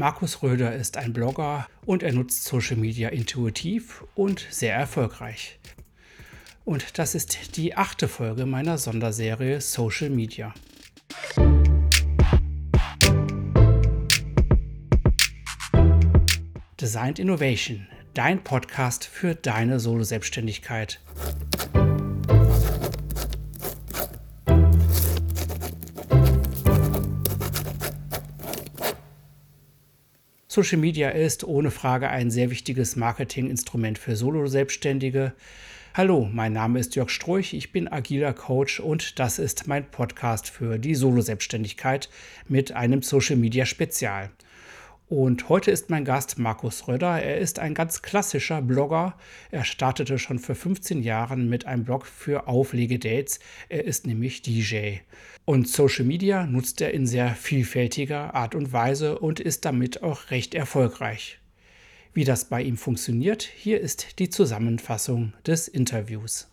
Markus Röder ist ein Blogger und er nutzt Social Media intuitiv und sehr erfolgreich. Und das ist die achte Folge meiner Sonderserie Social Media. Designed Innovation, dein Podcast für deine Solo-Selbstständigkeit. Social Media ist ohne Frage ein sehr wichtiges Marketinginstrument für Solo-Selbstständige. Hallo, mein Name ist Jörg Stroich, ich bin agiler Coach und das ist mein Podcast für die Solo-Selbstständigkeit mit einem Social Media Spezial. Und heute ist mein Gast Markus Röder. Er ist ein ganz klassischer Blogger. Er startete schon vor 15 Jahren mit einem Blog für Auflegedates. Er ist nämlich DJ. Und Social Media nutzt er in sehr vielfältiger Art und Weise und ist damit auch recht erfolgreich. Wie das bei ihm funktioniert, hier ist die Zusammenfassung des Interviews.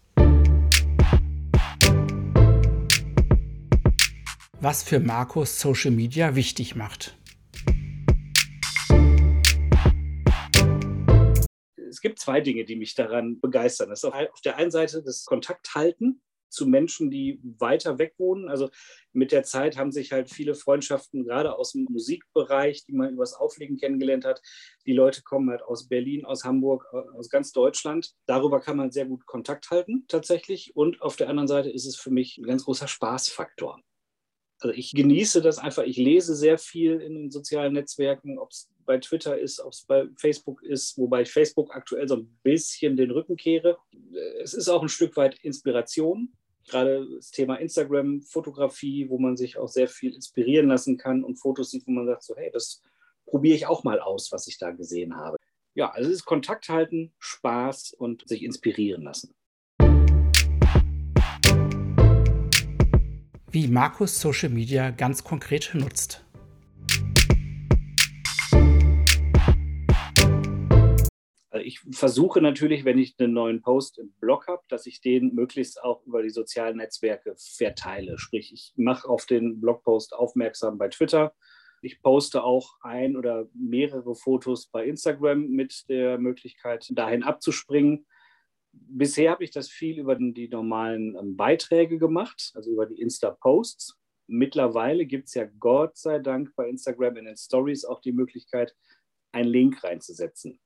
Was für Markus Social Media wichtig macht. Es gibt zwei Dinge, die mich daran begeistern. Das ist auf der einen Seite das Kontakthalten zu Menschen, die weiter weg wohnen. Also mit der Zeit haben sich halt viele Freundschaften, gerade aus dem Musikbereich, die man übers Auflegen kennengelernt hat. Die Leute kommen halt aus Berlin, aus Hamburg, aus ganz Deutschland. Darüber kann man sehr gut Kontakt halten tatsächlich. Und auf der anderen Seite ist es für mich ein ganz großer Spaßfaktor. Also ich genieße das einfach. Ich lese sehr viel in den sozialen Netzwerken, ob es bei Twitter ist, ob es bei Facebook ist, wobei ich Facebook aktuell so ein bisschen den Rücken kehre. Es ist auch ein Stück weit Inspiration. Gerade das Thema Instagram, Fotografie, wo man sich auch sehr viel inspirieren lassen kann und Fotos sieht, wo man sagt, so hey, das probiere ich auch mal aus, was ich da gesehen habe. Ja, also es ist Kontakt halten, Spaß und sich inspirieren lassen. wie Markus Social Media ganz konkret nutzt. Ich versuche natürlich, wenn ich einen neuen Post im Blog habe, dass ich den möglichst auch über die sozialen Netzwerke verteile. Sprich, ich mache auf den Blogpost aufmerksam bei Twitter. Ich poste auch ein oder mehrere Fotos bei Instagram mit der Möglichkeit, dahin abzuspringen bisher habe ich das viel über die normalen ähm, Beiträge gemacht, also über die Insta-Posts. Mittlerweile gibt es ja Gott sei Dank bei Instagram in den Stories auch die Möglichkeit, einen Link reinzusetzen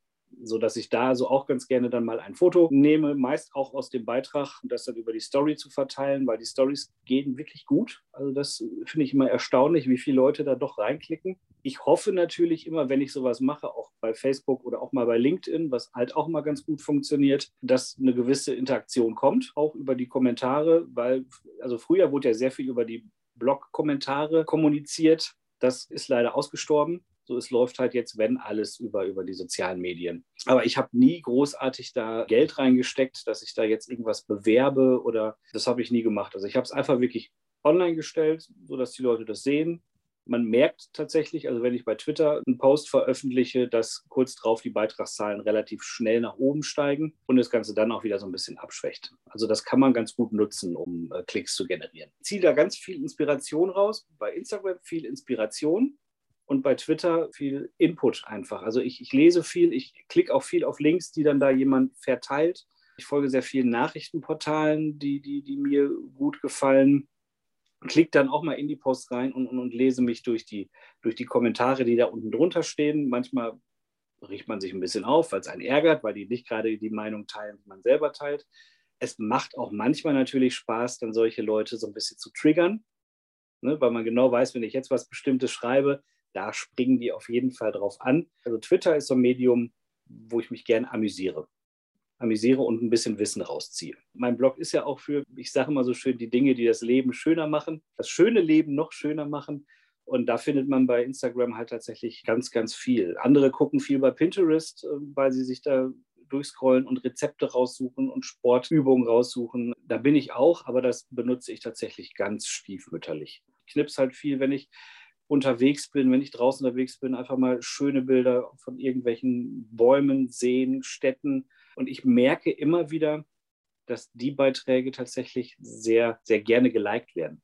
so dass ich da so auch ganz gerne dann mal ein Foto nehme, meist auch aus dem Beitrag und das dann über die Story zu verteilen, weil die Stories gehen wirklich gut. Also das finde ich immer erstaunlich, wie viele Leute da doch reinklicken. Ich hoffe natürlich immer, wenn ich sowas mache, auch bei Facebook oder auch mal bei LinkedIn, was halt auch mal ganz gut funktioniert, dass eine gewisse Interaktion kommt, auch über die Kommentare, weil also früher wurde ja sehr viel über die Blog-Kommentare kommuniziert. Das ist leider ausgestorben. So, es läuft halt jetzt, wenn alles über, über die sozialen Medien. Aber ich habe nie großartig da Geld reingesteckt, dass ich da jetzt irgendwas bewerbe oder das habe ich nie gemacht. Also ich habe es einfach wirklich online gestellt, sodass die Leute das sehen. Man merkt tatsächlich, also wenn ich bei Twitter einen Post veröffentliche, dass kurz drauf die Beitragszahlen relativ schnell nach oben steigen und das Ganze dann auch wieder so ein bisschen abschwächt. Also das kann man ganz gut nutzen, um äh, Klicks zu generieren. Ich ziehe da ganz viel Inspiration raus. Bei Instagram viel Inspiration und bei Twitter viel Input einfach. Also ich, ich lese viel, ich klicke auch viel auf Links, die dann da jemand verteilt. Ich folge sehr vielen Nachrichtenportalen, die, die, die mir gut gefallen. Klicke dann auch mal in die Post rein und, und, und lese mich durch die, durch die Kommentare, die da unten drunter stehen. Manchmal riecht man sich ein bisschen auf, weil es einen ärgert, weil die nicht gerade die Meinung teilen, die man selber teilt. Es macht auch manchmal natürlich Spaß, dann solche Leute so ein bisschen zu triggern, ne, weil man genau weiß, wenn ich jetzt was Bestimmtes schreibe, da springen die auf jeden Fall drauf an. Also Twitter ist so ein Medium, wo ich mich gern amüsiere. Amüsiere und ein bisschen Wissen rausziehe. Mein Blog ist ja auch für, ich sage immer so schön, die Dinge, die das Leben schöner machen, das schöne Leben noch schöner machen. Und da findet man bei Instagram halt tatsächlich ganz, ganz viel. Andere gucken viel bei Pinterest, äh, weil sie sich da durchscrollen und Rezepte raussuchen und Sportübungen raussuchen. Da bin ich auch, aber das benutze ich tatsächlich ganz stiefmütterlich. Ich knips halt viel, wenn ich unterwegs bin, wenn ich draußen unterwegs bin, einfach mal schöne Bilder von irgendwelchen Bäumen, Seen, Städten. Und ich merke immer wieder, dass die Beiträge tatsächlich sehr, sehr gerne geliked werden.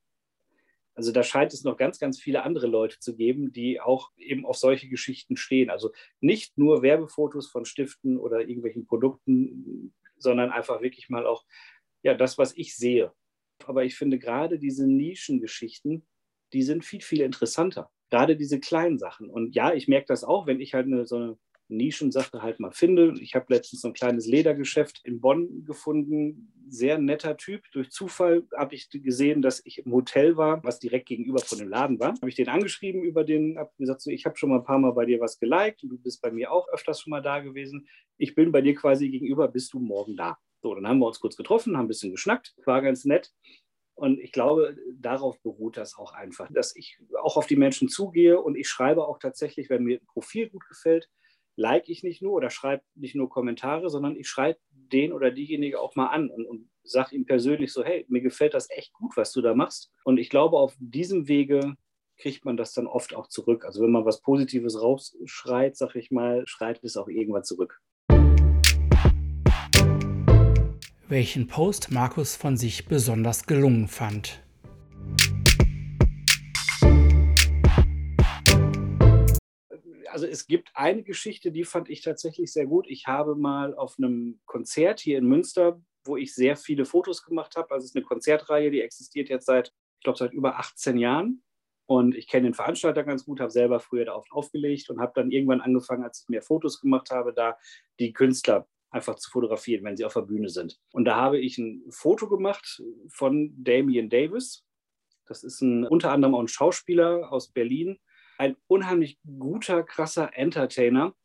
Also da scheint es noch ganz, ganz viele andere Leute zu geben, die auch eben auf solche Geschichten stehen. Also nicht nur Werbefotos von Stiften oder irgendwelchen Produkten, sondern einfach wirklich mal auch ja, das, was ich sehe. Aber ich finde gerade diese Nischengeschichten, die sind viel, viel interessanter. Gerade diese kleinen Sachen. Und ja, ich merke das auch, wenn ich halt eine, so eine Nischensache halt mal finde. Ich habe letztens so ein kleines Ledergeschäft in Bonn gefunden. Sehr netter Typ. Durch Zufall habe ich gesehen, dass ich im Hotel war, was direkt gegenüber von dem Laden war. Habe ich den angeschrieben über den, habe gesagt, so, ich habe schon mal ein paar Mal bei dir was geliked und du bist bei mir auch öfters schon mal da gewesen. Ich bin bei dir quasi gegenüber, bist du morgen da? So, dann haben wir uns kurz getroffen, haben ein bisschen geschnackt, war ganz nett. Und ich glaube, darauf beruht das auch einfach, dass ich auch auf die Menschen zugehe und ich schreibe auch tatsächlich, wenn mir ein Profil gut gefällt, like ich nicht nur oder schreibe nicht nur Kommentare, sondern ich schreibe den oder diejenige auch mal an und, und sage ihm persönlich so, hey, mir gefällt das echt gut, was du da machst. Und ich glaube, auf diesem Wege kriegt man das dann oft auch zurück. Also wenn man was Positives rausschreit, sag ich mal, schreit es auch irgendwann zurück. Welchen Post Markus von sich besonders gelungen fand. also es gibt eine Geschichte, die fand ich tatsächlich sehr gut. Ich habe mal auf einem Konzert hier in Münster, wo ich sehr viele Fotos gemacht habe, also es ist eine Konzertreihe, die existiert jetzt seit, ich glaube, seit über 18 Jahren. Und ich kenne den Veranstalter ganz gut, habe selber früher da oft aufgelegt und habe dann irgendwann angefangen, als ich mehr Fotos gemacht habe, da die Künstler einfach zu fotografieren, wenn sie auf der Bühne sind. Und da habe ich ein Foto gemacht von Damien Davis. Das ist ein, unter anderem auch ein Schauspieler aus Berlin, ein unheimlich guter, krasser Entertainer.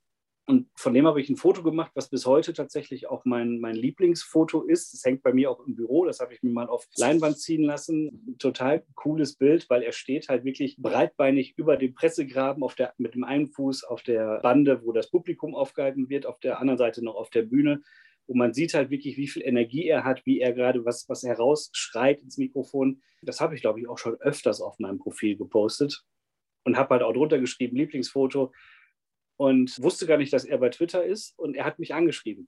Und von dem habe ich ein Foto gemacht, was bis heute tatsächlich auch mein, mein Lieblingsfoto ist. Das hängt bei mir auch im Büro. Das habe ich mir mal auf Leinwand ziehen lassen. Total cooles Bild, weil er steht halt wirklich breitbeinig über dem Pressegraben auf der, mit dem einen Fuß auf der Bande, wo das Publikum aufgehalten wird, auf der anderen Seite noch auf der Bühne. Und man sieht halt wirklich, wie viel Energie er hat, wie er gerade was, was herausschreit ins Mikrofon. Das habe ich, glaube ich, auch schon öfters auf meinem Profil gepostet und habe halt auch drunter geschrieben, Lieblingsfoto und wusste gar nicht, dass er bei Twitter ist. Und er hat mich angeschrieben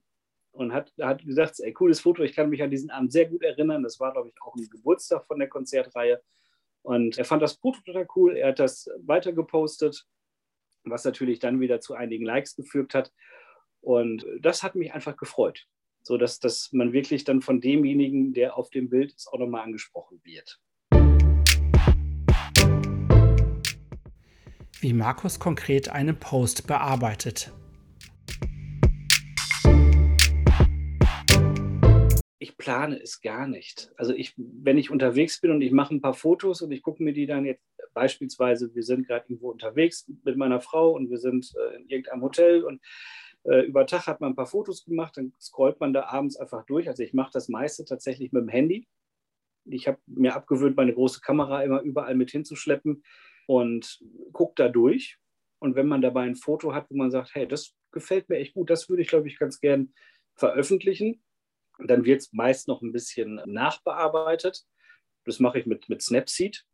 und hat, hat gesagt, ey, cooles Foto, ich kann mich an diesen Abend sehr gut erinnern, das war, glaube ich, auch ein Geburtstag von der Konzertreihe. Und er fand das Foto total cool, er hat das weiter gepostet, was natürlich dann wieder zu einigen Likes geführt hat. Und das hat mich einfach gefreut, so dass, dass man wirklich dann von demjenigen, der auf dem Bild ist, auch nochmal angesprochen wird. Wie Markus konkret einen Post bearbeitet. Ich plane es gar nicht. Also ich, wenn ich unterwegs bin und ich mache ein paar Fotos und ich gucke mir die dann jetzt beispielsweise, wir sind gerade irgendwo unterwegs mit meiner Frau und wir sind äh, in irgendeinem Hotel und äh, über Tag hat man ein paar Fotos gemacht, dann scrollt man da abends einfach durch. Also ich mache das meiste tatsächlich mit dem Handy. Ich habe mir abgewöhnt, meine große Kamera immer überall mit hinzuschleppen und guckt da durch. Und wenn man dabei ein Foto hat, wo man sagt, hey, das gefällt mir echt gut, das würde ich, glaube ich, ganz gern veröffentlichen, dann wird es meist noch ein bisschen nachbearbeitet. Das mache ich mit, mit Snapseed.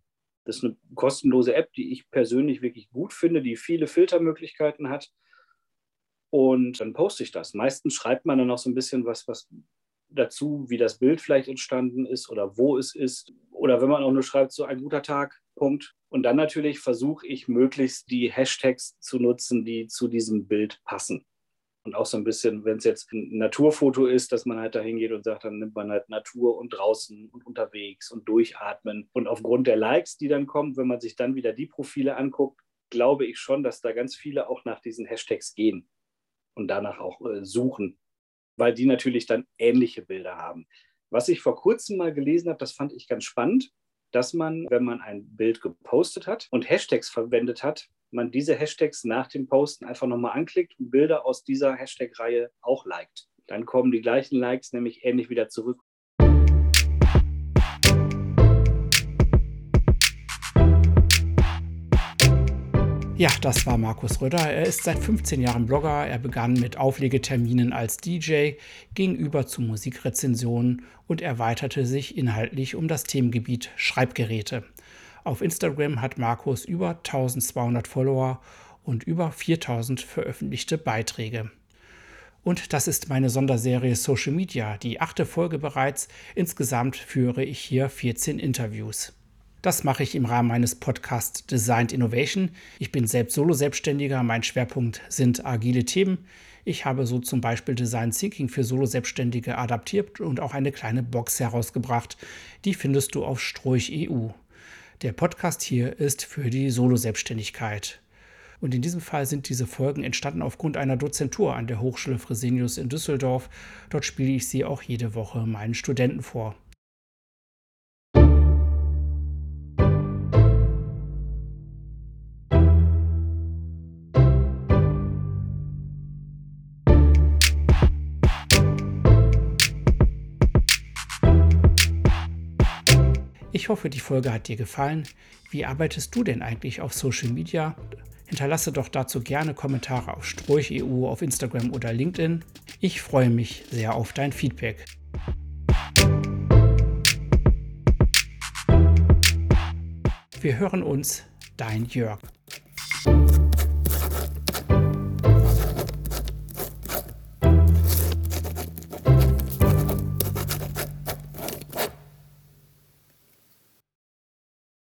Das ist eine kostenlose App, die ich persönlich wirklich gut finde, die viele Filtermöglichkeiten hat. Und dann poste ich das. Meistens schreibt man dann noch so ein bisschen was, was dazu, wie das Bild vielleicht entstanden ist oder wo es ist. Oder wenn man auch nur schreibt, so ein guter Tag, Punkt. Und dann natürlich versuche ich möglichst die Hashtags zu nutzen, die zu diesem Bild passen. Und auch so ein bisschen, wenn es jetzt ein Naturfoto ist, dass man halt da hingeht und sagt, dann nimmt man halt Natur und draußen und unterwegs und durchatmen. Und aufgrund der Likes, die dann kommen, wenn man sich dann wieder die Profile anguckt, glaube ich schon, dass da ganz viele auch nach diesen Hashtags gehen und danach auch äh, suchen weil die natürlich dann ähnliche Bilder haben. Was ich vor kurzem mal gelesen habe, das fand ich ganz spannend, dass man, wenn man ein Bild gepostet hat und Hashtags verwendet hat, man diese Hashtags nach dem Posten einfach nochmal anklickt und Bilder aus dieser Hashtag-Reihe auch liked. Dann kommen die gleichen Likes nämlich ähnlich wieder zurück Ja, das war Markus Röder. Er ist seit 15 Jahren Blogger. Er begann mit Auflegeterminen als DJ, ging über zu Musikrezensionen und erweiterte sich inhaltlich um das Themengebiet Schreibgeräte. Auf Instagram hat Markus über 1200 Follower und über 4000 veröffentlichte Beiträge. Und das ist meine Sonderserie Social Media, die achte Folge bereits. Insgesamt führe ich hier 14 Interviews. Das mache ich im Rahmen meines Podcasts Designed Innovation. Ich bin selbst Solo-Selbstständiger. Mein Schwerpunkt sind agile Themen. Ich habe so zum Beispiel Design Thinking für Solo-Selbstständige adaptiert und auch eine kleine Box herausgebracht. Die findest du auf Stroich EU. Der Podcast hier ist für die Solo-Selbstständigkeit. Und in diesem Fall sind diese Folgen entstanden aufgrund einer Dozentur an der Hochschule Fresenius in Düsseldorf. Dort spiele ich sie auch jede Woche meinen Studenten vor. Ich hoffe, die Folge hat dir gefallen. Wie arbeitest du denn eigentlich auf Social Media? Hinterlasse doch dazu gerne Kommentare auf Stroich.eu, auf Instagram oder LinkedIn. Ich freue mich sehr auf dein Feedback. Wir hören uns, dein Jörg.